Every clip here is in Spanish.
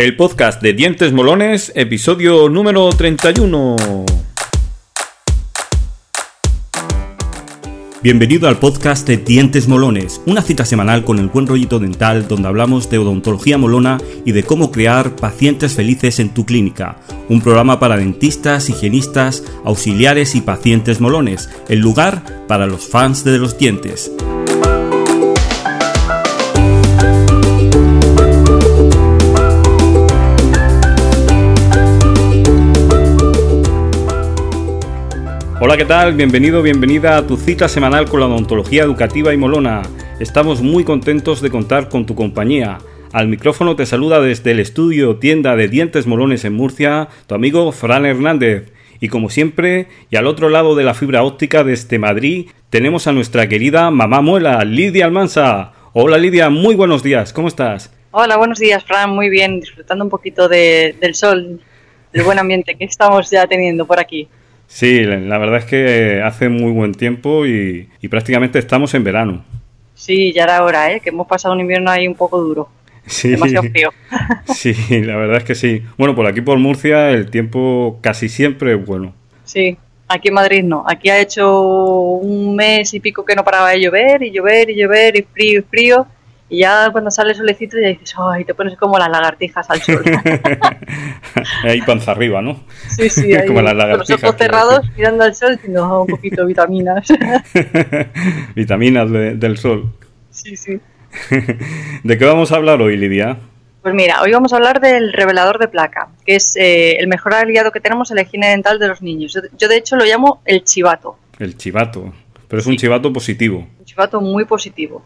el podcast de Dientes Molones, episodio número 31. Bienvenido al podcast de Dientes Molones, una cita semanal con el buen rollito dental donde hablamos de odontología molona y de cómo crear pacientes felices en tu clínica. Un programa para dentistas, higienistas, auxiliares y pacientes molones, el lugar para los fans de los dientes. Hola, ¿qué tal? Bienvenido, bienvenida a tu cita semanal con la odontología educativa y molona. Estamos muy contentos de contar con tu compañía. Al micrófono te saluda desde el estudio tienda de dientes molones en Murcia tu amigo Fran Hernández. Y como siempre, y al otro lado de la fibra óptica desde Madrid, tenemos a nuestra querida mamá muela, Lidia Almansa. Hola Lidia, muy buenos días, ¿cómo estás? Hola, buenos días Fran, muy bien, disfrutando un poquito del sol, del buen ambiente que estamos ya teniendo por aquí. Sí, la verdad es que hace muy buen tiempo y, prácticamente estamos en verano. Sí, ya era hora, ¿eh? que hemos pasado un invierno ahí un poco duro. Sí, Demasiado frío. Sí, la verdad es que sí. Bueno, por aquí por Murcia el tiempo casi siempre es bueno. Sí, aquí en Madrid no. Aquí ha hecho un mes y pico que no paraba de llover y llover y llover y frío y frío. Y ya cuando sale el solecito ya dices, ay, te pones como las lagartijas al sol. ahí panza arriba, ¿no? Sí, sí, ahí, como las lagartijas. Con los ojos cerrados mirando al sol diciendo, oh, un poquito de vitaminas. vitaminas del sol. Sí, sí. ¿De qué vamos a hablar hoy, Lidia? Pues mira, hoy vamos a hablar del revelador de placa, que es eh, el mejor aliado que tenemos en la higiene dental de los niños. Yo, de hecho lo llamo el chivato. El chivato, pero es un chivato positivo chivato muy positivo.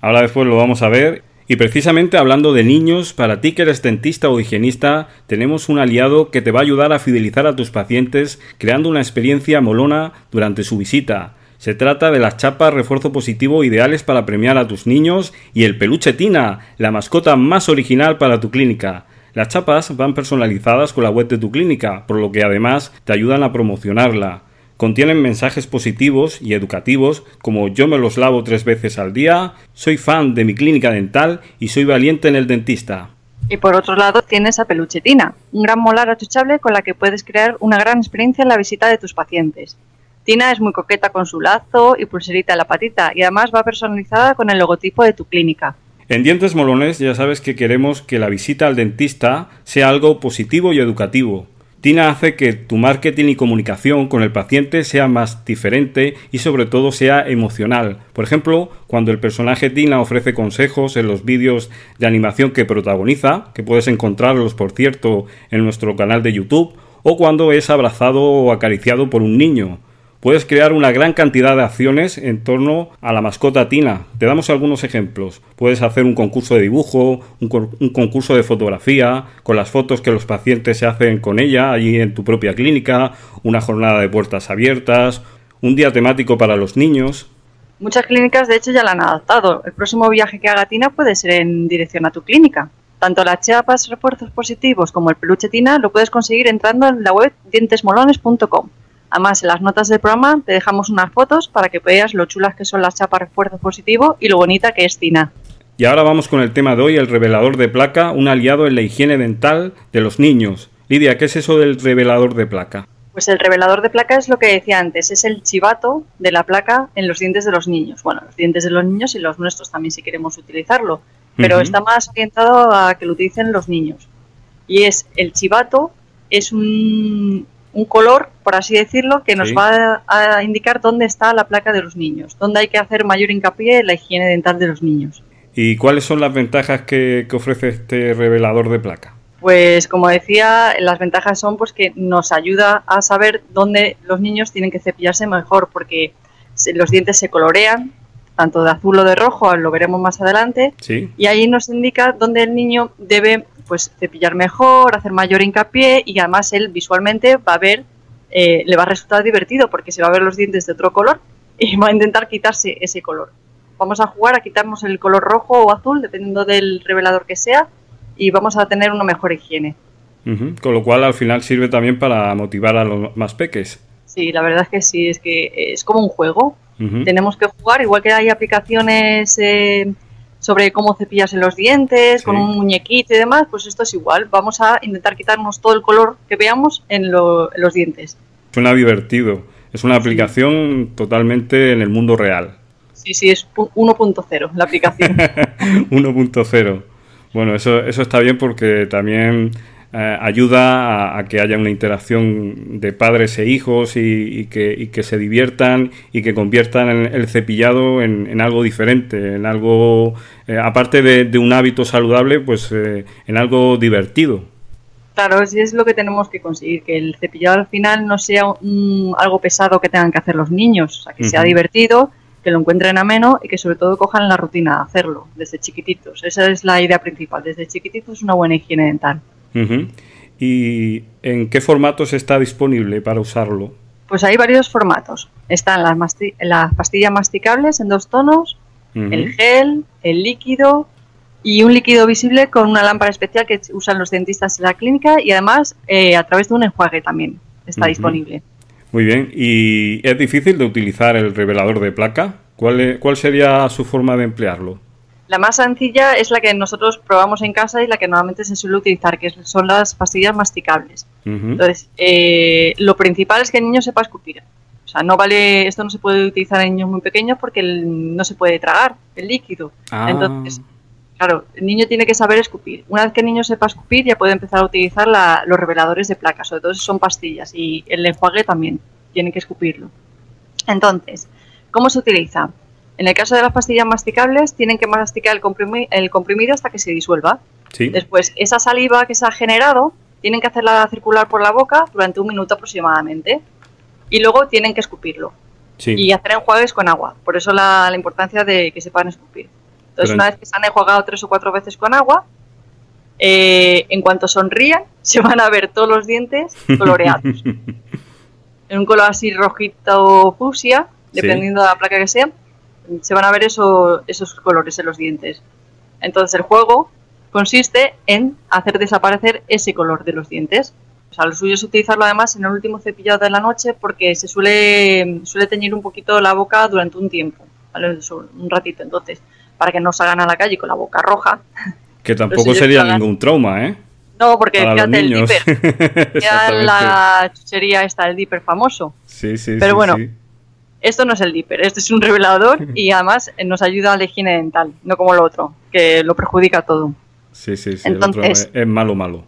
Ahora después lo vamos a ver. Y precisamente hablando de niños, para ti que eres dentista o higienista, tenemos un aliado que te va a ayudar a fidelizar a tus pacientes creando una experiencia molona durante su visita. Se trata de las chapas refuerzo positivo ideales para premiar a tus niños y el peluche Tina, la mascota más original para tu clínica. Las chapas van personalizadas con la web de tu clínica, por lo que además te ayudan a promocionarla. Contienen mensajes positivos y educativos como yo me los lavo tres veces al día, soy fan de mi clínica dental y soy valiente en el dentista. Y por otro lado tienes a Peluchetina, un gran molar achuchable con la que puedes crear una gran experiencia en la visita de tus pacientes. Tina es muy coqueta con su lazo y pulserita en la patita y además va personalizada con el logotipo de tu clínica. En Dientes Molones ya sabes que queremos que la visita al dentista sea algo positivo y educativo, Tina hace que tu marketing y comunicación con el paciente sea más diferente y sobre todo sea emocional. Por ejemplo, cuando el personaje Tina ofrece consejos en los vídeos de animación que protagoniza, que puedes encontrarlos por cierto en nuestro canal de YouTube, o cuando es abrazado o acariciado por un niño. Puedes crear una gran cantidad de acciones en torno a la mascota Tina. Te damos algunos ejemplos. Puedes hacer un concurso de dibujo, un, concurso de fotografía, con las fotos que los pacientes se hacen con ella allí en tu propia clínica, una jornada de puertas abiertas, un día temático para los niños. Muchas clínicas de hecho ya la han adaptado. El próximo viaje que haga Tina puede ser en dirección a tu clínica. Tanto las chapas refuerzos positivos como el peluche Tina lo puedes conseguir entrando en la web dientesmolones.com. Además, en las notas del programa te dejamos unas fotos para que veas lo chulas que son las chapas refuerzo positivo y lo bonita que es Tina. Y ahora vamos con el tema de hoy, el revelador de placa, un aliado en la higiene dental de los niños. Lidia, ¿qué es eso del revelador de placa? Pues el revelador de placa es lo que decía antes, es el chivato de la placa en los dientes de los niños. Bueno, los dientes de los niños y los nuestros también si queremos utilizarlo, pero está más orientado a que lo utilicen los niños. Y es el chivato, es un, un color, por así decirlo, que nos va a, indicar dónde está la placa de los niños, dónde hay que hacer mayor hincapié en la higiene dental de los niños. ¿Y cuáles son las ventajas que, ofrece este revelador de placa? Pues como decía, las ventajas son pues que nos ayuda a saber dónde los niños tienen que cepillarse mejor, porque los dientes se colorean, tanto de azul o de rojo, lo veremos más adelante, y ahí nos indica dónde el niño debe pues cepillar mejor, hacer mayor hincapié y además él visualmente va a ver, eh, le va a resultar divertido porque se va a ver los dientes de otro color y va a intentar quitarse ese color. Vamos a jugar a quitarnos el color rojo o azul, dependiendo del revelador que sea, y vamos a tener una mejor higiene. Con lo cual al final sirve también para motivar a los más peques. Sí, la verdad es que sí, es que es como un juego. Tenemos que jugar, igual que hay aplicaciones eh, sobre cómo cepillarse los dientes, con un muñequito y demás, pues esto es igual. Vamos a intentar quitarnos todo el color que veamos en, los dientes. Suena divertido. Es una aplicación totalmente en el mundo real. Sí, sí, es 1.0 la aplicación. 1.0. Bueno, eso, eso está bien porque también eh, ayuda a, que haya una interacción de padres e hijos y, que, se diviertan y que conviertan el, cepillado en, algo diferente, en algo, eh, aparte de, un hábito saludable, pues eh, en algo divertido. Claro, sí es lo que tenemos que conseguir, que el cepillado al final no sea algo pesado que tengan que hacer los niños, o sea, que sea divertido, que lo encuentren ameno y que sobre todo cojan la rutina de hacerlo desde chiquititos. Esa es la idea principal, desde chiquititos una buena higiene dental. ¿Y en qué formatos está disponible para usarlo? Pues hay varios formatos. Están las, las pastillas masticables en dos tonos, el gel, el líquido y un líquido visible con una lámpara especial que usan los dentistas en la clínica y además eh, a través de un enjuague también está disponible. Muy bien. ¿Y es difícil de utilizar el revelador de placa? ¿Cuál, ¿Cuál sería su forma de emplearlo? La más sencilla es la que nosotros probamos en casa y la que normalmente se suele utilizar, que son las pastillas masticables. Entonces, eh, lo principal es que el niño sepa escupir. O sea, no vale, esto no se puede utilizar en niños muy pequeños porque no se puede tragar el líquido. Ah. Entonces, claro, el niño tiene que saber escupir. Una vez que el niño sepa escupir, ya puede empezar a utilizar los reveladores de placas, sobre todo si son pastillas, y el enjuague también tiene que escupirlo. Entonces, ¿cómo se utiliza? En el caso de las pastillas masticables, tienen que masticar el, comprimido hasta que se disuelva. Después, esa saliva que se ha generado, tienen que hacerla circular por la boca durante un minuto aproximadamente. Y luego tienen que escupirlo. Y hacer enjuagues con agua. Por eso la, importancia de que sepan escupir. Entonces, una vez que se han enjuagado tres o cuatro veces con agua, eh, en cuanto sonrían, se van a ver todos los dientes coloreados. en un color así rojito fucsia, dependiendo de la placa que sea se van a ver esos colores en los dientes. Entonces el juego consiste en hacer desaparecer ese color de los dientes. O sea, lo suyo es utilizarlo además en el último cepillado de la noche porque se suele, suele teñir un poquito la boca durante un tiempo, un ratito. Entonces, para que no salgan a la calle con la boca roja. Que tampoco sería ningún trauma, ¿eh? No, porque fíjate el dipper. ya la chuchería está, el dipper famoso. Sí, sí, Pero bueno, esto no es el dipper, esto es un revelador y además nos ayuda a la higiene dental, no como lo otro, que lo perjudica todo. Sí, sí, sí, Entonces, es, malo, malo.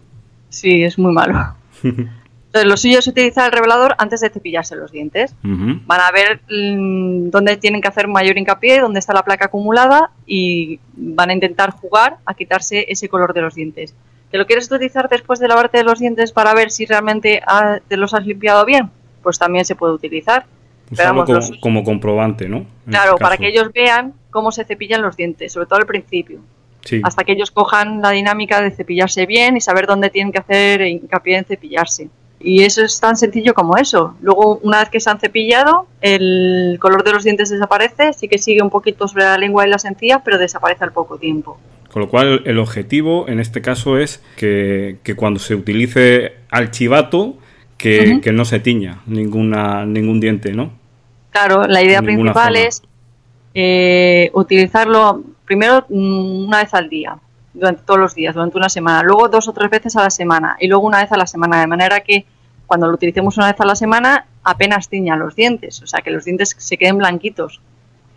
Sí, es muy malo. Entonces, lo suyo es utilizar el revelador antes de cepillarse los dientes. Van a ver mm, dónde tienen que hacer mayor hincapié, dónde está la placa acumulada y van a intentar jugar a quitarse ese color de los dientes. ¿Te lo quieres utilizar después de lavarte los dientes para ver si realmente te los has limpiado bien? Pues también se puede utilizar como, comprobante, ¿no? claro, este para que ellos vean cómo se cepillan los dientes, sobre todo al principio. Hasta que ellos cojan la dinámica de cepillarse bien y saber dónde tienen que hacer hincapié en cepillarse. Y eso es tan sencillo como eso. Luego, una vez que se han cepillado, el color de los dientes desaparece, sí que sigue un poquito sobre la lengua y las encías, pero desaparece al poco tiempo. Con lo cual, el objetivo en este caso es que, cuando se utilice al chivato, que, que, no se tiña ninguna, ningún diente, ¿no? Claro, la idea principal es eh, utilizarlo primero mm, una vez al día, durante todos los días, durante una semana, luego dos o tres veces a la semana y luego una vez a la semana, de manera que cuando lo utilicemos una vez a la semana apenas tiña los dientes, o sea, que los dientes se queden blanquitos.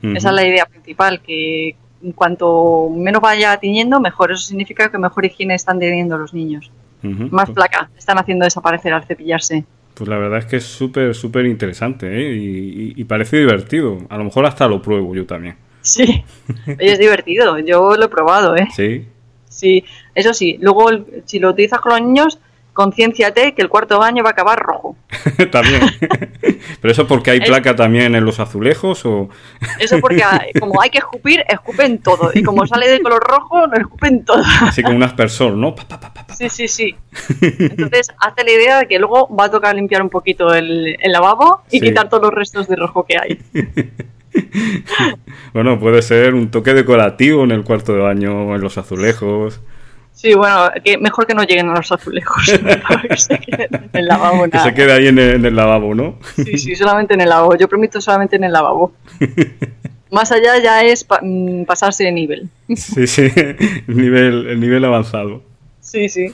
Esa es la idea principal, que cuanto menos vaya tiñendo, mejor. Eso significa que mejor higiene están teniendo los niños. Más placa están haciendo desaparecer al cepillarse. Pues la verdad es que es súper, súper interesante ¿eh? y, parece divertido. A lo mejor hasta lo pruebo yo también. Sí, es divertido. Yo lo he probado, ¿eh? Sí. Sí, eso sí. Luego, si lo utilizas con los niños, concienciate que el cuarto baño va a acabar rojo. también. ¿Pero eso porque hay placa también en los azulejos o...? eso porque como hay que escupir, escupen todo. Y como sale de color rojo, no escupen todo. Así como un aspersor, ¿no? sí, sí, sí. Entonces, hazte la idea de que luego va a tocar limpiar un poquito el, lavabo y quitar todos los restos de rojo que hay. bueno, puede ser un toque decorativo en el cuarto de baño, en los azulejos. Sí, bueno, que mejor que no lleguen a los azulejos. que se quede en el lavabo. Que se quede ahí en el, lavabo, ¿no? sí, sí, solamente en el lavabo. Yo permito solamente en el lavabo. Más allá ya es mm, pasarse de nivel. Sí, sí, el nivel, el nivel avanzado. Sí, sí.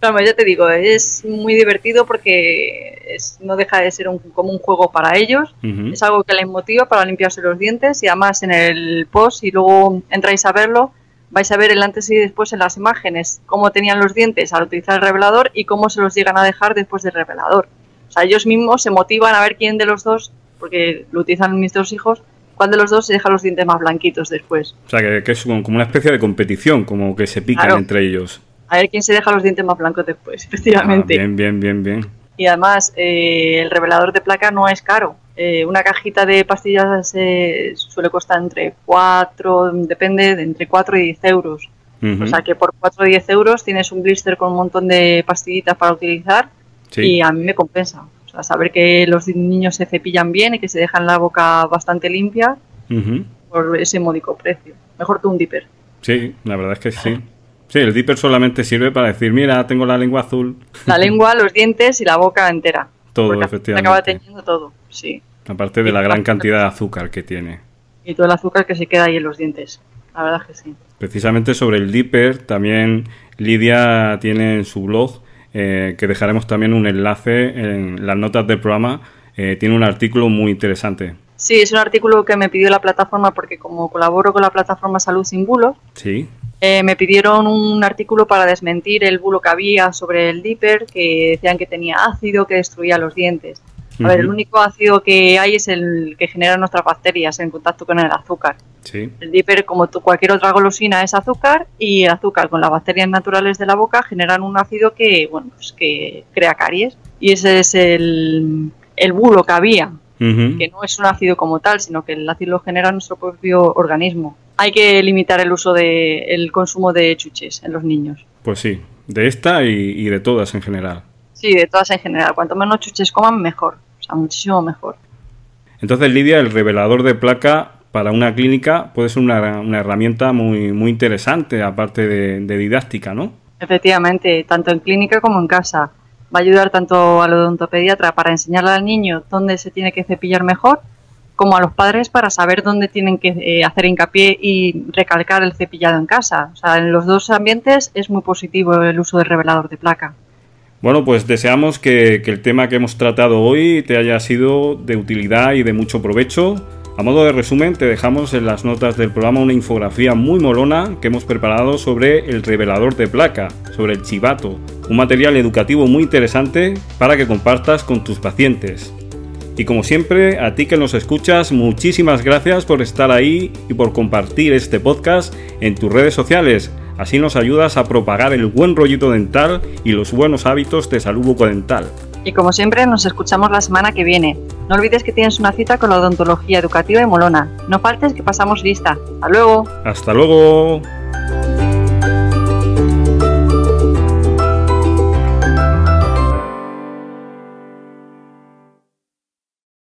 Claro, ya te digo, es muy divertido porque no deja de ser como un juego para ellos. Es algo que les motiva para limpiarse los dientes y además en el post, y luego entráis a verlo, vais a ver el antes y después en las imágenes cómo tenían los dientes al utilizar el revelador y cómo se los llegan a dejar después del revelador. O sea, ellos mismos se motivan a ver quién de los dos, porque lo utilizan mis dos hijos, cuál de los dos se deja los dientes más blanquitos después. O sea, que, es como una especie de competición, como que se pican entre ellos a ver quién se deja los dientes más blancos después, efectivamente. bien, bien, bien, bien. Y además, eh, el revelador de placa no es caro. Eh, una cajita de pastillas eh, suele costar entre 4, depende, de entre 4 y 10 euros. O sea que por 4 o 10 euros tienes un blister con un montón de pastillitas para utilizar y a mí me compensa. O sea, saber que los niños se cepillan bien y que se dejan la boca bastante limpia por ese módico precio. Mejor que un dipper. Sí, la verdad es que sí. Sí, el dipper solamente sirve para decir, mira, tengo la lengua azul. La lengua, los dientes y la boca entera. Todo, efectivamente. Acaba teniendo todo, sí. Aparte de la gran cantidad de azúcar que tiene. Y todo el azúcar que se queda ahí en los dientes. La verdad que sí. Precisamente sobre el dipper, también Lidia tiene en su blog, eh, que dejaremos también un enlace en las notas del programa, eh, tiene un artículo muy interesante. Sí, es un artículo que me pidió la plataforma porque como colaboro con la plataforma Salud sin Bulos, sí. Eh, me pidieron un artículo para desmentir el bulo que había sobre el Dipper, que decían que tenía ácido que destruía los dientes. A ver, el único ácido que hay es el que genera nuestras bacterias en contacto con el azúcar. Sí. El Dipper, como cualquier otra golosina, es azúcar y el azúcar con las bacterias naturales de la boca generan un ácido que, bueno, pues que crea caries. Y ese es el, el bulo que había, que no es un ácido como tal, sino que el ácido lo genera nuestro propio organismo hay que limitar el uso de el consumo de chuches en los niños. Pues sí, de esta y, de todas en general. Sí, de todas en general. Cuanto menos chuches coman, mejor. Sea, muchísimo mejor. Entonces, Lidia, el revelador de placa para una clínica puede ser una, herramienta muy, muy interesante, aparte de, de, didáctica, ¿no? Efectivamente, tanto en clínica como en casa. Va a ayudar tanto al odontopediatra para enseñarle al niño dónde se tiene que cepillar mejor, como a los padres para saber dónde tienen que eh, hacer hincapié y recalcar el cepillado en casa. O sea, en los dos ambientes es muy positivo el uso del revelador de placa. Bueno, pues deseamos que, el tema que hemos tratado hoy te haya sido de utilidad y de mucho provecho. A modo de resumen, te dejamos en las notas del programa una infografía muy molona que hemos preparado sobre el revelador de placa, sobre el chivato, un material educativo muy interesante para que compartas con tus pacientes. Y como siempre, a ti que nos escuchas, muchísimas gracias por estar ahí y por compartir este podcast en tus redes sociales. Así nos ayudas a propagar el buen rollito dental y los buenos hábitos de salud bucodental. Y como siempre, nos escuchamos la semana que viene. No olvides que tienes una cita con la odontología educativa y molona. No faltes que pasamos lista. Hasta luego. Hasta luego.